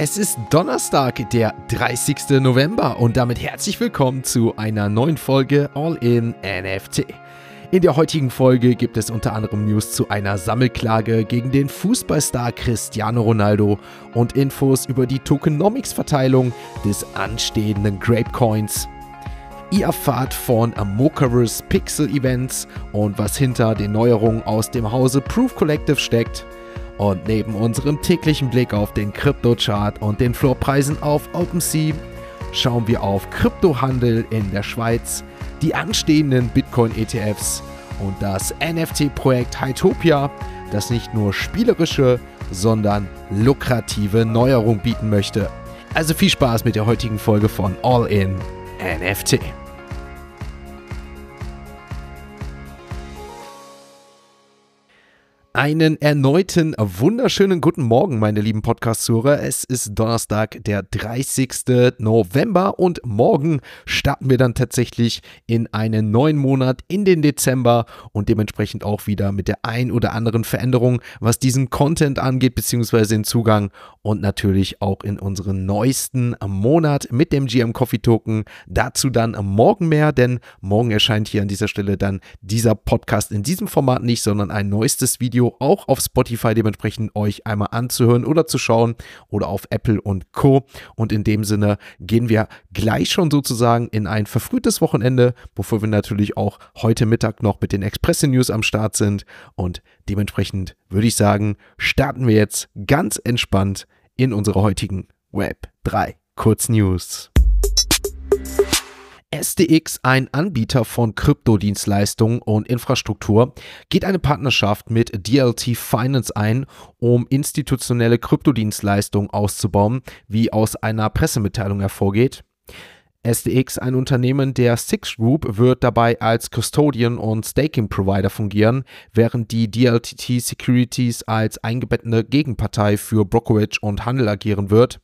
Es ist Donnerstag, der 30. November und damit herzlich willkommen zu einer neuen Folge All in NFT. In der heutigen Folge gibt es unter anderem News zu einer Sammelklage gegen den Fußballstar Cristiano Ronaldo und Infos über die Tokenomics-Verteilung des anstehenden Grapecoins. Ihr erfahrt von Amokaverse Pixel Events und was hinter den Neuerungen aus dem Hause Proof Collective steckt. Und neben unserem täglichen Blick auf den Kryptochart und den Floorpreisen auf OpenSea schauen wir auf Kryptohandel in der Schweiz, die anstehenden Bitcoin-ETFs und das NFT-Projekt Hytopia, das nicht nur spielerische, sondern lukrative Neuerungen bieten möchte. Also viel Spaß mit der heutigen Folge von All In NFT. Einen erneuten wunderschönen guten Morgen, meine lieben Podcast-Zuhörer. Es ist Donnerstag, der 30. November und morgen starten wir dann tatsächlich in einen neuen Monat in den Dezember und dementsprechend auch wieder mit der ein oder anderen Veränderung, was diesen Content angeht, beziehungsweise den Zugang und natürlich auch in unseren neuesten Monat mit dem GM Coffee Token. Dazu dann morgen mehr, denn morgen erscheint hier an dieser Stelle dann dieser Podcast in diesem Format nicht, sondern ein neuestes Video auch auf Spotify dementsprechend euch einmal anzuhören oder zu schauen oder auf Apple und Co. Und in dem Sinne gehen wir gleich schon sozusagen in ein verfrühtes Wochenende, bevor wir natürlich auch heute Mittag noch mit den Express News am Start sind. Und dementsprechend würde ich sagen, starten wir jetzt ganz entspannt in unsere heutigen Web 3 Kurznews. SDX, ein Anbieter von Kryptodienstleistungen und Infrastruktur, geht eine Partnerschaft mit DLT Finance ein, um institutionelle Kryptodienstleistungen auszubauen, wie aus einer Pressemitteilung hervorgeht. SDX, ein Unternehmen der Six Group, wird dabei als Custodian und Staking Provider fungieren, während die DLTT Securities als eingebettete Gegenpartei für Brokerage und Handel agieren wird.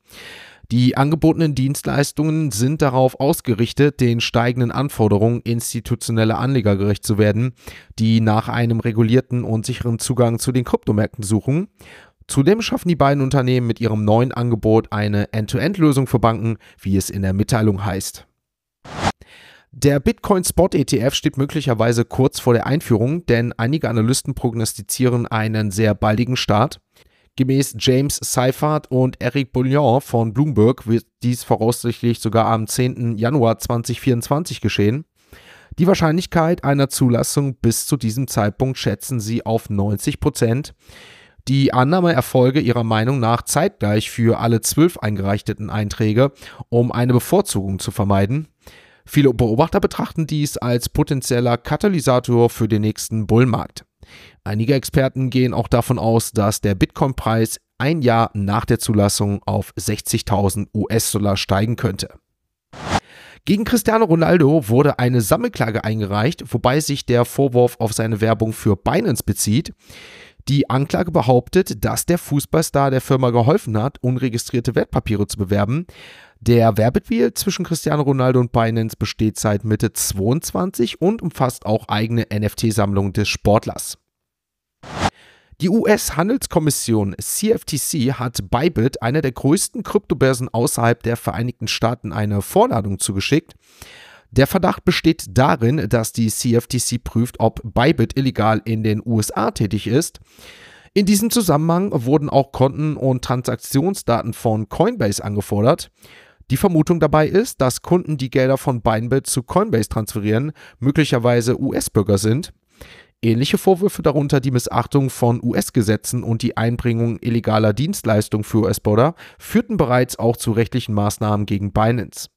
Die angebotenen Dienstleistungen sind darauf ausgerichtet, den steigenden Anforderungen institutioneller Anleger gerecht zu werden, die nach einem regulierten und sicheren Zugang zu den Kryptomärkten suchen. Zudem schaffen die beiden Unternehmen mit ihrem neuen Angebot eine End-to-End-Lösung für Banken, wie es in der Mitteilung heißt. Der Bitcoin Spot ETF steht möglicherweise kurz vor der Einführung, denn einige Analysten prognostizieren einen sehr baldigen Start. Gemäß James Seifert und Eric Bouillon von Bloomberg wird dies voraussichtlich sogar am 10. Januar 2024 geschehen. Die Wahrscheinlichkeit einer Zulassung bis zu diesem Zeitpunkt schätzen sie auf 90 Prozent. Die Annahme erfolge ihrer Meinung nach zeitgleich für alle zwölf eingereichten Einträge, um eine Bevorzugung zu vermeiden. Viele Beobachter betrachten dies als potenzieller Katalysator für den nächsten Bullmarkt. Einige Experten gehen auch davon aus, dass der Bitcoin-Preis ein Jahr nach der Zulassung auf 60.000 US-Dollar steigen könnte. Gegen Cristiano Ronaldo wurde eine Sammelklage eingereicht, wobei sich der Vorwurf auf seine Werbung für Binance bezieht. Die Anklage behauptet, dass der Fußballstar der Firma geholfen hat, unregistrierte Wertpapiere zu bewerben. Der Werbedeal zwischen Cristiano Ronaldo und Binance besteht seit Mitte 22 und umfasst auch eigene NFT-Sammlungen des Sportlers. Die US-Handelskommission CFTC hat Bybit, einer der größten Kryptobörsen außerhalb der Vereinigten Staaten, eine Vorladung zugeschickt. Der Verdacht besteht darin, dass die CFTC prüft, ob Bybit illegal in den USA tätig ist. In diesem Zusammenhang wurden auch Konten und Transaktionsdaten von Coinbase angefordert. Die Vermutung dabei ist, dass Kunden, die Gelder von Bybit zu Coinbase transferieren, möglicherweise US-Bürger sind. Ähnliche Vorwürfe, darunter die Missachtung von US-Gesetzen und die Einbringung illegaler Dienstleistungen für US-Bürger, führten bereits auch zu rechtlichen Maßnahmen gegen Binance.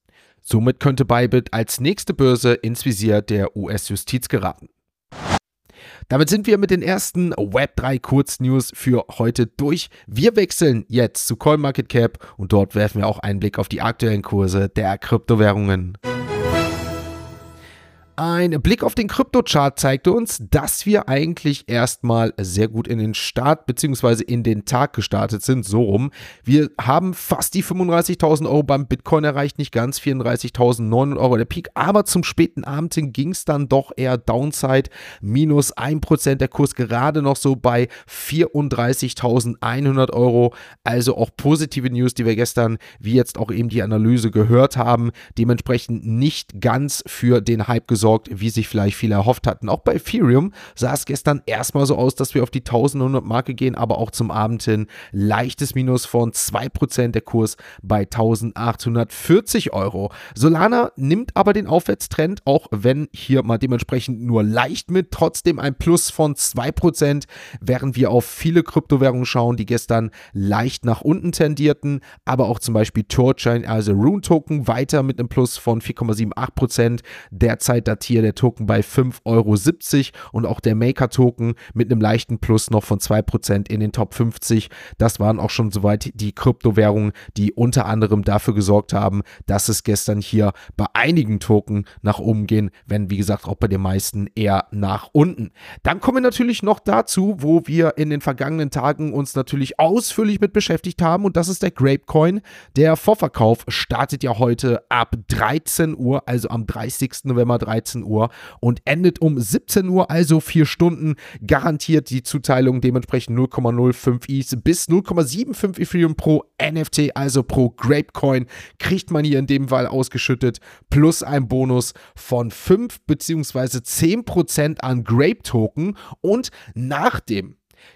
Somit könnte Bybit als nächste Börse ins Visier der US-Justiz geraten. Damit sind wir mit den ersten Web3 Kurznews für heute durch. Wir wechseln jetzt zu CoinMarketCap und dort werfen wir auch einen Blick auf die aktuellen Kurse der Kryptowährungen. Ein Blick auf den Kryptochart zeigte uns, dass wir eigentlich erstmal sehr gut in den Start bzw. in den Tag gestartet sind, so rum. Wir haben fast die 35.000 Euro beim Bitcoin erreicht, nicht ganz 34.900 Euro der Peak, aber zum späten Abend hin ging es dann doch eher Downside, minus 1% der Kurs gerade noch so bei 34.100 Euro, also auch positive News, die wir gestern, wie jetzt auch eben die Analyse gehört haben, dementsprechend nicht ganz für den Hype gesorgt gesorgt, wie sich vielleicht viele erhofft hatten. Auch bei Ethereum sah es gestern erstmal so aus, dass wir auf die 1100 Marke gehen, aber auch zum Abend hin leichtes Minus von 2%, der Kurs bei 1840 Euro. Solana nimmt aber den Aufwärtstrend, auch wenn hier mal dementsprechend nur leicht mit, trotzdem ein Plus von 2%, während wir auf viele Kryptowährungen schauen, die gestern leicht nach unten tendierten, aber auch zum Beispiel Torchain, also Rune Token, weiter mit einem Plus von 4,78%, derzeit datiert der Token bei 5,70 Euro und auch der Maker-Token mit einem leichten Plus noch von 2% in den Top 50. Das waren auch schon soweit die Kryptowährungen, die unter anderem dafür gesorgt haben, dass es gestern hier bei einigen Token nach oben gehen, wenn wie gesagt auch bei den meisten eher nach unten. Dann kommen wir natürlich noch dazu, wo wir in den vergangenen Tagen uns natürlich ausführlich mit beschäftigt haben und das ist der Grapecoin. Der Vorverkauf startet ja heute ab 13 Uhr, also am 30. November 13 13 Uhr und endet um 17 Uhr, also vier Stunden. Garantiert die Zuteilung dementsprechend 0,05 ETH bis 0,75 Ethereum pro NFT, also pro Grapecoin, kriegt man hier in dem Fall ausgeschüttet, plus ein Bonus von 5 bzw. 10% an Grape-Token und nach dem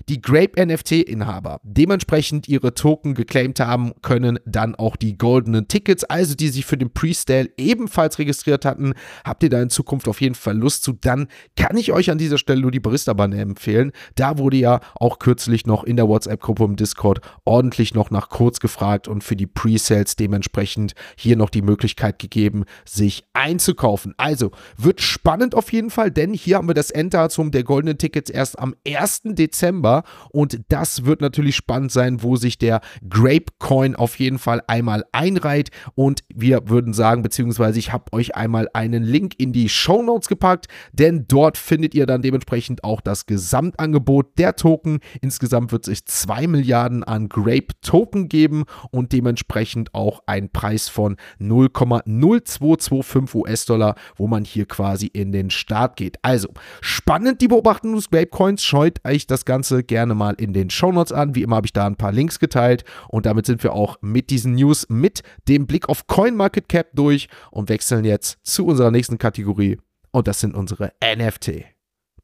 die Grape-NFT-Inhaber dementsprechend ihre Token geclaimed haben, können dann auch die goldenen Tickets, also die sich für den Pre-Sale ebenfalls registriert hatten, habt ihr da in Zukunft auf jeden Fall Lust zu, dann kann ich euch an dieser Stelle nur die Barista-Banne empfehlen. Da wurde ja auch kürzlich noch in der WhatsApp-Gruppe im Discord ordentlich noch nach kurz gefragt und für die Pre-Sales dementsprechend hier noch die Möglichkeit gegeben, sich einzukaufen. Also wird spannend auf jeden Fall, denn hier haben wir das Enddatum der goldenen Tickets erst am 1. Dezember Dezember. Und das wird natürlich spannend sein, wo sich der Grape Coin auf jeden Fall einmal einreiht. Und wir würden sagen, beziehungsweise ich habe euch einmal einen Link in die Show Notes gepackt, denn dort findet ihr dann dementsprechend auch das Gesamtangebot der Token. Insgesamt wird es 2 Milliarden an Grape Token geben und dementsprechend auch ein Preis von 0,0225 US-Dollar, wo man hier quasi in den Start geht. Also spannend die Beobachtung des Grape Coins. Scheut euch das Ganze Ganze gerne mal in den Shownotes an. Wie immer habe ich da ein paar Links geteilt und damit sind wir auch mit diesen News mit dem Blick auf CoinMarketCap durch und wechseln jetzt zu unserer nächsten Kategorie und das sind unsere NFT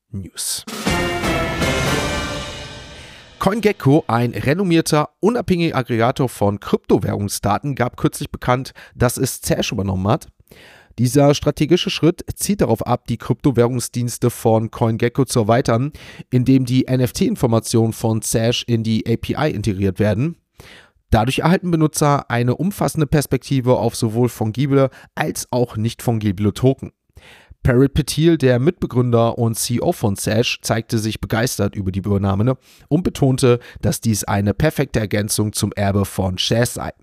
News. CoinGecko, ein renommierter, unabhängiger Aggregator von Kryptowährungsdaten, gab kürzlich bekannt, dass es Zash übernommen hat. Dieser strategische Schritt zielt darauf ab, die Kryptowährungsdienste von CoinGecko zu erweitern, indem die NFT-Informationen von Sash in die API integriert werden. Dadurch erhalten Benutzer eine umfassende Perspektive auf sowohl fungible als auch nicht fungible Token. Parrot Petil, der Mitbegründer und CEO von Sash, zeigte sich begeistert über die Übernahme und betonte, dass dies eine perfekte Ergänzung zum Erbe von Shares sei.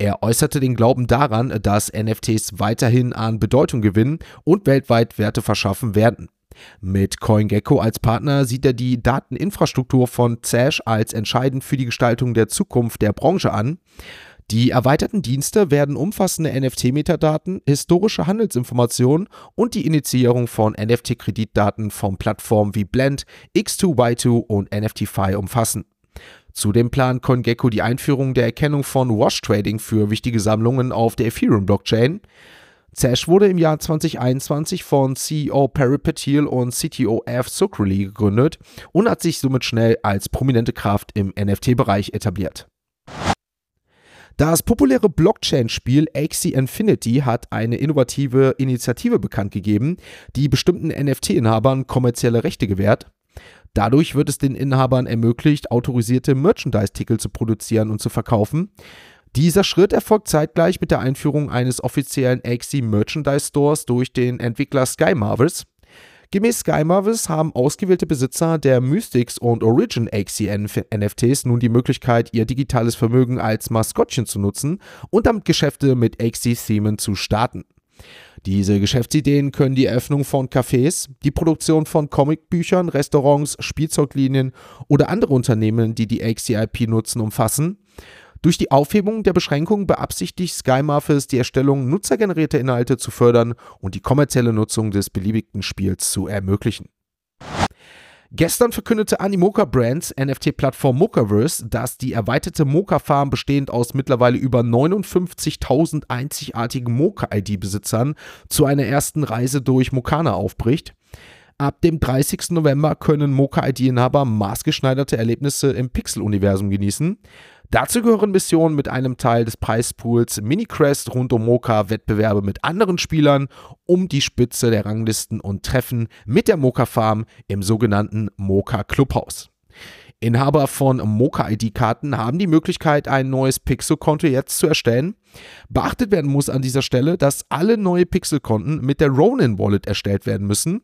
Er äußerte den Glauben daran, dass NFTs weiterhin an Bedeutung gewinnen und weltweit Werte verschaffen werden. Mit CoinGecko als Partner sieht er die Dateninfrastruktur von Zash als entscheidend für die Gestaltung der Zukunft der Branche an. Die erweiterten Dienste werden umfassende NFT-Metadaten, historische Handelsinformationen und die Initiierung von NFT-Kreditdaten von Plattformen wie Blend, X2Y2 und NFTFi umfassen. Zudem plant CoinGecko die Einführung der Erkennung von Wash Trading für wichtige Sammlungen auf der Ethereum-Blockchain. Zash wurde im Jahr 2021 von CEO Perry Patil und CTO F. Sucrely gegründet und hat sich somit schnell als prominente Kraft im NFT-Bereich etabliert. Das populäre Blockchain-Spiel Axie Infinity hat eine innovative Initiative bekannt gegeben, die bestimmten NFT-Inhabern kommerzielle Rechte gewährt. Dadurch wird es den Inhabern ermöglicht, autorisierte Merchandise-Titel zu produzieren und zu verkaufen. Dieser Schritt erfolgt zeitgleich mit der Einführung eines offiziellen Axie Merchandise Stores durch den Entwickler Sky Marvels. Gemäß Sky Marvels haben ausgewählte Besitzer der Mystics und Origin Axie NFTs nun die Möglichkeit, ihr digitales Vermögen als Maskottchen zu nutzen und damit Geschäfte mit Axie-Themen zu starten. Diese Geschäftsideen können die Eröffnung von Cafés, die Produktion von Comicbüchern, Restaurants, Spielzeuglinien oder andere Unternehmen, die die XCIP nutzen, umfassen. Durch die Aufhebung der Beschränkungen beabsichtigt Sky Muffers die Erstellung nutzergenerierter Inhalte zu fördern und die kommerzielle Nutzung des beliebigen Spiels zu ermöglichen. Gestern verkündete Animoca Brands NFT-Plattform Mocaverse, dass die erweiterte Moca-Farm bestehend aus mittlerweile über 59.000 einzigartigen Moca-ID-Besitzern zu einer ersten Reise durch Mokana aufbricht. Ab dem 30. November können Mocha-ID-Inhaber maßgeschneiderte Erlebnisse im Pixel-Universum genießen. Dazu gehören Missionen mit einem Teil des Preispools, Mini-Crest rund um Mocha, Wettbewerbe mit anderen Spielern um die Spitze der Ranglisten und Treffen mit der Mocha Farm im sogenannten Mocha Clubhaus. Inhaber von Mocha-ID-Karten haben die Möglichkeit, ein neues Pixel-Konto jetzt zu erstellen. Beachtet werden muss an dieser Stelle, dass alle neue Pixel-Konten mit der Ronin Wallet erstellt werden müssen.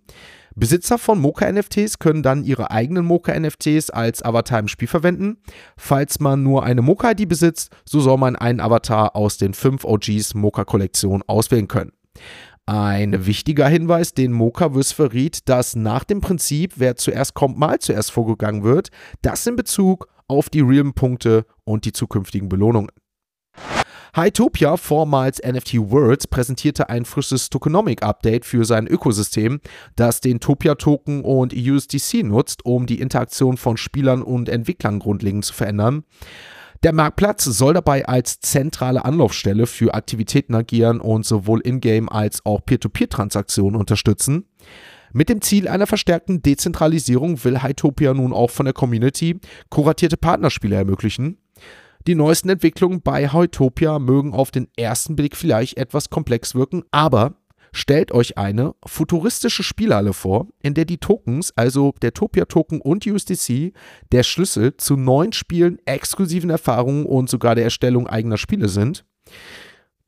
Besitzer von Mocha-NFTs können dann ihre eigenen Mocha-NFTs als Avatar im Spiel verwenden. Falls man nur eine Mocha-ID besitzt, so soll man einen Avatar aus den fünf OGs Mocha-Kollektion auswählen können. Ein wichtiger Hinweis, den Mochaverse verriet, dass nach dem Prinzip, wer zuerst kommt, mal zuerst vorgegangen wird, das in Bezug auf die Realm-Punkte und die zukünftigen Belohnungen. Hytopia, vormals NFT Worlds, präsentierte ein frisches Tokenomic-Update für sein Ökosystem, das den Topia-Token und USDC nutzt, um die Interaktion von Spielern und Entwicklern grundlegend zu verändern. Der Marktplatz soll dabei als zentrale Anlaufstelle für Aktivitäten agieren und sowohl Ingame als auch Peer-to-Peer-Transaktionen unterstützen. Mit dem Ziel einer verstärkten Dezentralisierung will Hytopia nun auch von der Community kuratierte Partnerspiele ermöglichen. Die neuesten Entwicklungen bei Heutopia mögen auf den ersten Blick vielleicht etwas komplex wirken, aber stellt euch eine futuristische Spielhalle vor, in der die Tokens, also der Topia-Token und USDC, der Schlüssel zu neuen Spielen, exklusiven Erfahrungen und sogar der Erstellung eigener Spiele sind.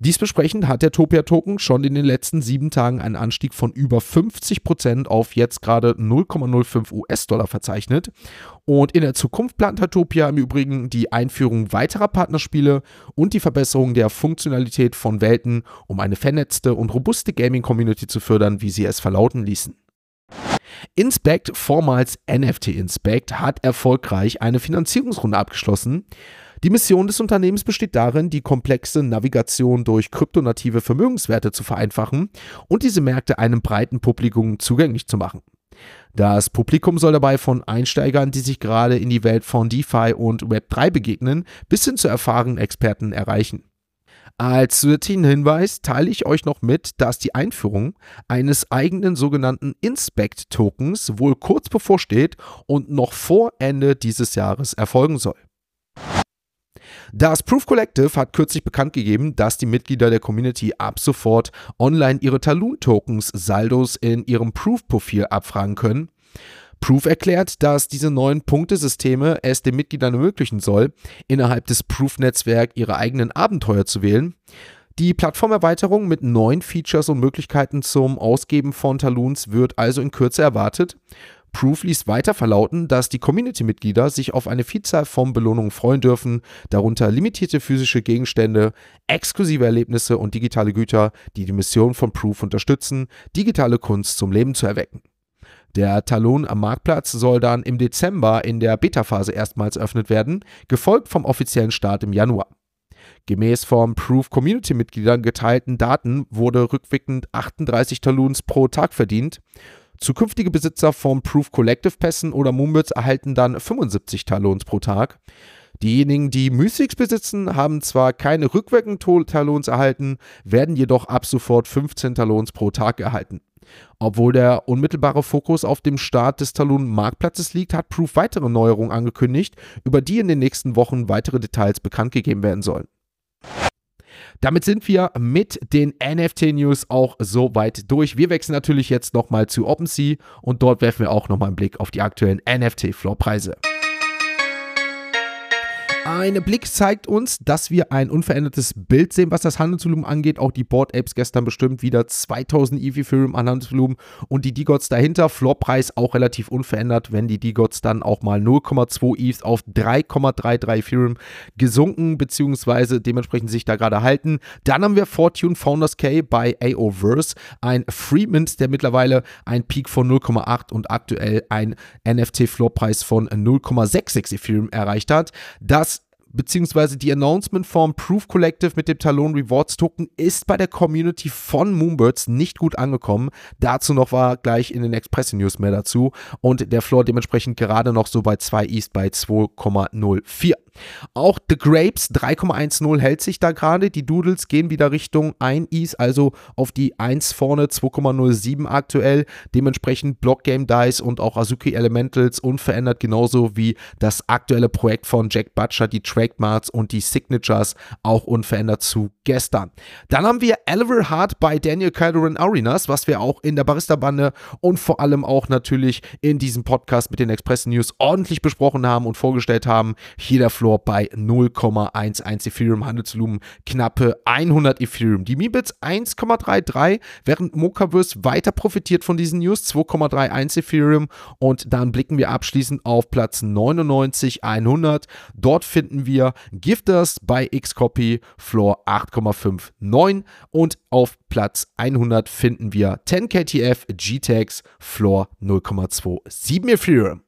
Dies besprechend hat der Topia-Token schon in den letzten sieben Tagen einen Anstieg von über 50% auf jetzt gerade 0,05 US-Dollar verzeichnet. Und in der Zukunft plant Topia im Übrigen die Einführung weiterer Partnerspiele und die Verbesserung der Funktionalität von Welten, um eine vernetzte und robuste Gaming-Community zu fördern, wie sie es verlauten ließen. Inspect, vormals NFT Inspect, hat erfolgreich eine Finanzierungsrunde abgeschlossen. Die Mission des Unternehmens besteht darin, die komplexe Navigation durch kryptonative Vermögenswerte zu vereinfachen und diese Märkte einem breiten Publikum zugänglich zu machen. Das Publikum soll dabei von Einsteigern, die sich gerade in die Welt von DeFi und Web3 begegnen, bis hin zu erfahrenen Experten erreichen. Als zusätzlichen Hinweis teile ich euch noch mit, dass die Einführung eines eigenen sogenannten Inspect-Tokens wohl kurz bevorsteht und noch vor Ende dieses Jahres erfolgen soll. Das Proof Collective hat kürzlich bekannt gegeben, dass die Mitglieder der Community ab sofort online ihre Talon-Tokens Saldos in ihrem Proof-Profil abfragen können. Proof erklärt, dass diese neuen Punktesysteme es den Mitgliedern ermöglichen soll, innerhalb des Proof-Netzwerks ihre eigenen Abenteuer zu wählen. Die Plattformerweiterung mit neuen Features und Möglichkeiten zum Ausgeben von Talons wird also in Kürze erwartet. Proof ließ weiter verlauten, dass die Community-Mitglieder sich auf eine Vielzahl von Belohnungen freuen dürfen, darunter limitierte physische Gegenstände, exklusive Erlebnisse und digitale Güter, die die Mission von Proof unterstützen, digitale Kunst zum Leben zu erwecken. Der Talon am Marktplatz soll dann im Dezember in der Beta-Phase erstmals eröffnet werden, gefolgt vom offiziellen Start im Januar. Gemäß vom Proof Community-Mitgliedern geteilten Daten wurde rückwirkend 38 Talons pro Tag verdient. Zukünftige Besitzer von Proof Collective Pässen oder Moonbirds erhalten dann 75 Talons pro Tag. Diejenigen, die Mystics besitzen, haben zwar keine rückwirkenden Talons erhalten, werden jedoch ab sofort 15 Talons pro Tag erhalten. Obwohl der unmittelbare Fokus auf dem Start des Talon-Marktplatzes liegt, hat Proof weitere Neuerungen angekündigt, über die in den nächsten Wochen weitere Details bekannt gegeben werden sollen. Damit sind wir mit den NFT-News auch soweit durch. Wir wechseln natürlich jetzt nochmal zu OpenSea und dort werfen wir auch nochmal einen Blick auf die aktuellen NFT-Floorpreise. Ein Blick zeigt uns, dass wir ein unverändertes Bild sehen, was das Handelsvolumen angeht. Auch die Board Apes gestern bestimmt wieder 2000 Ethereum an Handelsvolumen und die D-Gods dahinter. Floorpreis auch relativ unverändert, wenn die D-Gods dann auch mal 0,2 ETH auf 3,33 Ethereum gesunken, beziehungsweise dementsprechend sich da gerade halten. Dann haben wir Fortune Founders K bei AOVerse, ein Freemint, der mittlerweile ein Peak von 0,8 und aktuell ein NFT-Floorpreis von 0,66 Ethereum erreicht hat. Das beziehungsweise die Announcement vom Proof Collective mit dem Talon Rewards Token ist bei der Community von Moonbirds nicht gut angekommen. Dazu noch war gleich in den Express News mehr dazu und der Floor dementsprechend gerade noch so bei 2 East bei 2,04. Auch The Grapes 3,10 hält sich da gerade. Die Doodles gehen wieder Richtung 1 East, also auf die 1 vorne, 2,07 aktuell. Dementsprechend Block Game Dice und auch Azuki Elementals unverändert, genauso wie das aktuelle Projekt von Jack Butcher, die Trademarks und die Signatures auch unverändert zu gestern. Dann haben wir Oliver Hart bei Daniel Calderon Arenas, was wir auch in der Barista-Bande und vor allem auch natürlich in diesem Podcast mit den Express News ordentlich besprochen haben und vorgestellt haben. Hier der Flo Floor bei 0,11 Ethereum, Handelsvolumen knappe 100 Ethereum. Die Mibits 1,33, während Mokaverse weiter profitiert von diesen News, 2,31 Ethereum und dann blicken wir abschließend auf Platz 99, 100. Dort finden wir Gifters bei Xcopy, Floor 8,59 und auf Platz 100 finden wir 10KTF GTEX, Floor 0,27 Ethereum.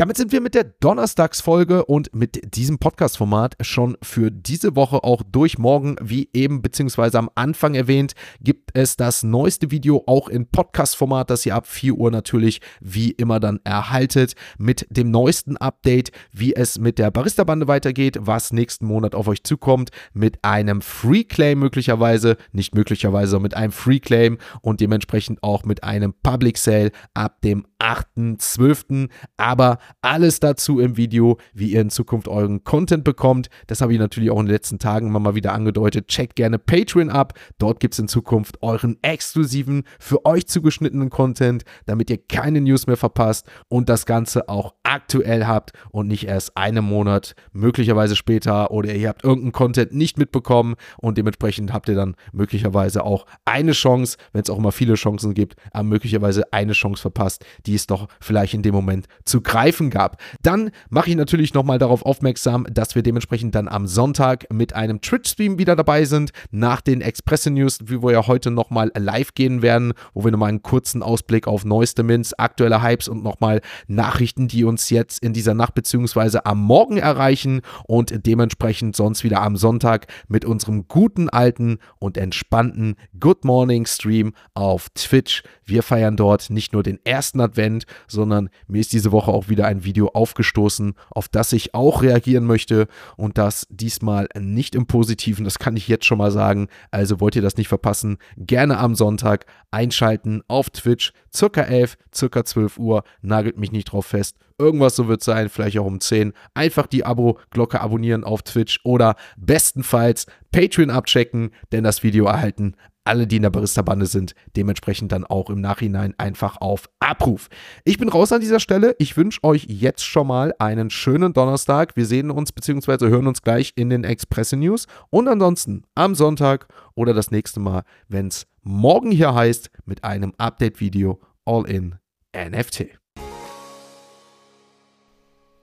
Damit sind wir mit der Donnerstagsfolge und mit diesem Podcast-Format schon für diese Woche auch durch. Morgen, wie eben beziehungsweise am Anfang erwähnt, gibt es das neueste Video auch in Podcast-Format, das ihr ab 4 Uhr natürlich wie immer dann erhaltet mit dem neuesten Update, wie es mit der Barista-Bande weitergeht, was nächsten Monat auf euch zukommt, mit einem Free-Claim möglicherweise, nicht möglicherweise, mit einem Free-Claim und dementsprechend auch mit einem Public Sale ab dem 8.12. Aber alles dazu im Video, wie ihr in Zukunft euren Content bekommt. Das habe ich natürlich auch in den letzten Tagen immer mal wieder angedeutet. Checkt gerne Patreon ab. Dort gibt es in Zukunft euren exklusiven, für euch zugeschnittenen Content, damit ihr keine News mehr verpasst und das Ganze auch aktuell habt und nicht erst einen Monat, möglicherweise später oder ihr habt irgendeinen Content nicht mitbekommen und dementsprechend habt ihr dann möglicherweise auch eine Chance, wenn es auch immer viele Chancen gibt, aber möglicherweise eine Chance verpasst, die es doch vielleicht in dem Moment zu greifen Treffen gab. Dann mache ich natürlich nochmal darauf aufmerksam, dass wir dementsprechend dann am Sonntag mit einem Twitch-Stream wieder dabei sind, nach den Expresse News, wie wir ja heute nochmal live gehen werden, wo wir nochmal einen kurzen Ausblick auf neueste Mints, aktuelle Hypes und nochmal Nachrichten, die uns jetzt in dieser Nacht bzw. am Morgen erreichen und dementsprechend sonst wieder am Sonntag mit unserem guten alten und entspannten Good Morning Stream auf Twitch. Wir feiern dort nicht nur den ersten Advent, sondern mir ist diese Woche auch wieder ein Video aufgestoßen, auf das ich auch reagieren möchte und das diesmal nicht im Positiven, das kann ich jetzt schon mal sagen. Also wollt ihr das nicht verpassen, gerne am Sonntag einschalten auf Twitch, circa 11, circa 12 Uhr, nagelt mich nicht drauf fest. Irgendwas so wird sein, vielleicht auch um 10. Einfach die Abo-Glocke abonnieren auf Twitch oder bestenfalls Patreon abchecken, denn das Video erhalten alle, die in der Barista-Bande sind, dementsprechend dann auch im Nachhinein einfach auf Abruf. Ich bin raus an dieser Stelle. Ich wünsche euch jetzt schon mal einen schönen Donnerstag. Wir sehen uns bzw. hören uns gleich in den Express News und ansonsten am Sonntag oder das nächste Mal, wenn es morgen hier heißt, mit einem Update-Video All in NFT.